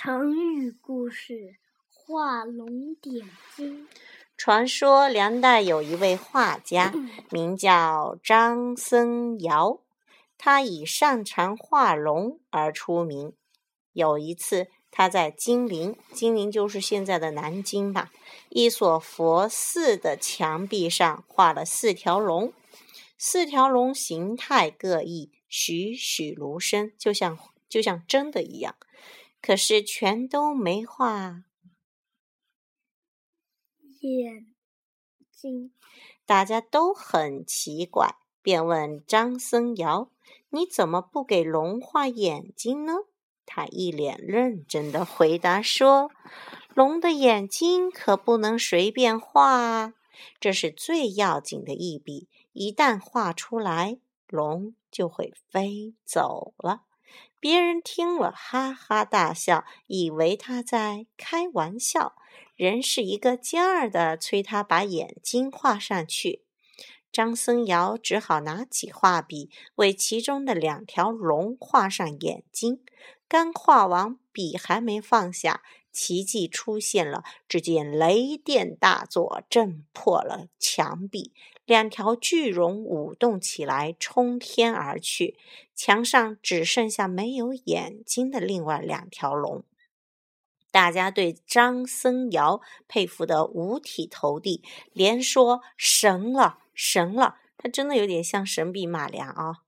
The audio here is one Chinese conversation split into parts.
成语故事：画龙点睛。传说梁代有一位画家，名叫张僧繇，他以擅长画龙而出名。有一次，他在金陵（金陵就是现在的南京吧）一所佛寺的墙壁上画了四条龙，四条龙形态各异，栩栩如生，就像就像真的一样。可是全都没画眼睛，大家都很奇怪，便问张僧繇：“你怎么不给龙画眼睛呢？”他一脸认真的回答说：“龙的眼睛可不能随便画，这是最要紧的一笔，一旦画出来，龙就会飞走了。”别人听了，哈哈大笑，以为他在开玩笑，人是一个劲儿的催他把眼睛画上去。张僧繇只好拿起画笔，为其中的两条龙画上眼睛。刚画完，笔还没放下，奇迹出现了。只见雷电大作，震破了墙壁。两条巨龙舞动起来，冲天而去。墙上只剩下没有眼睛的另外两条龙。大家对张僧繇佩服得五体投地，连说神了，神了！他真的有点像神笔马良啊。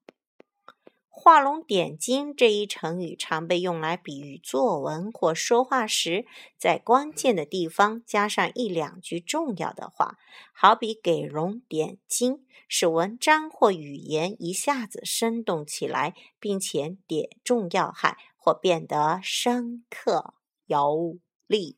画龙点睛这一成语常被用来比喻作文或说话时，在关键的地方加上一两句重要的话，好比给龙点睛，使文章或语言一下子生动起来，并且点中要害或变得深刻有力。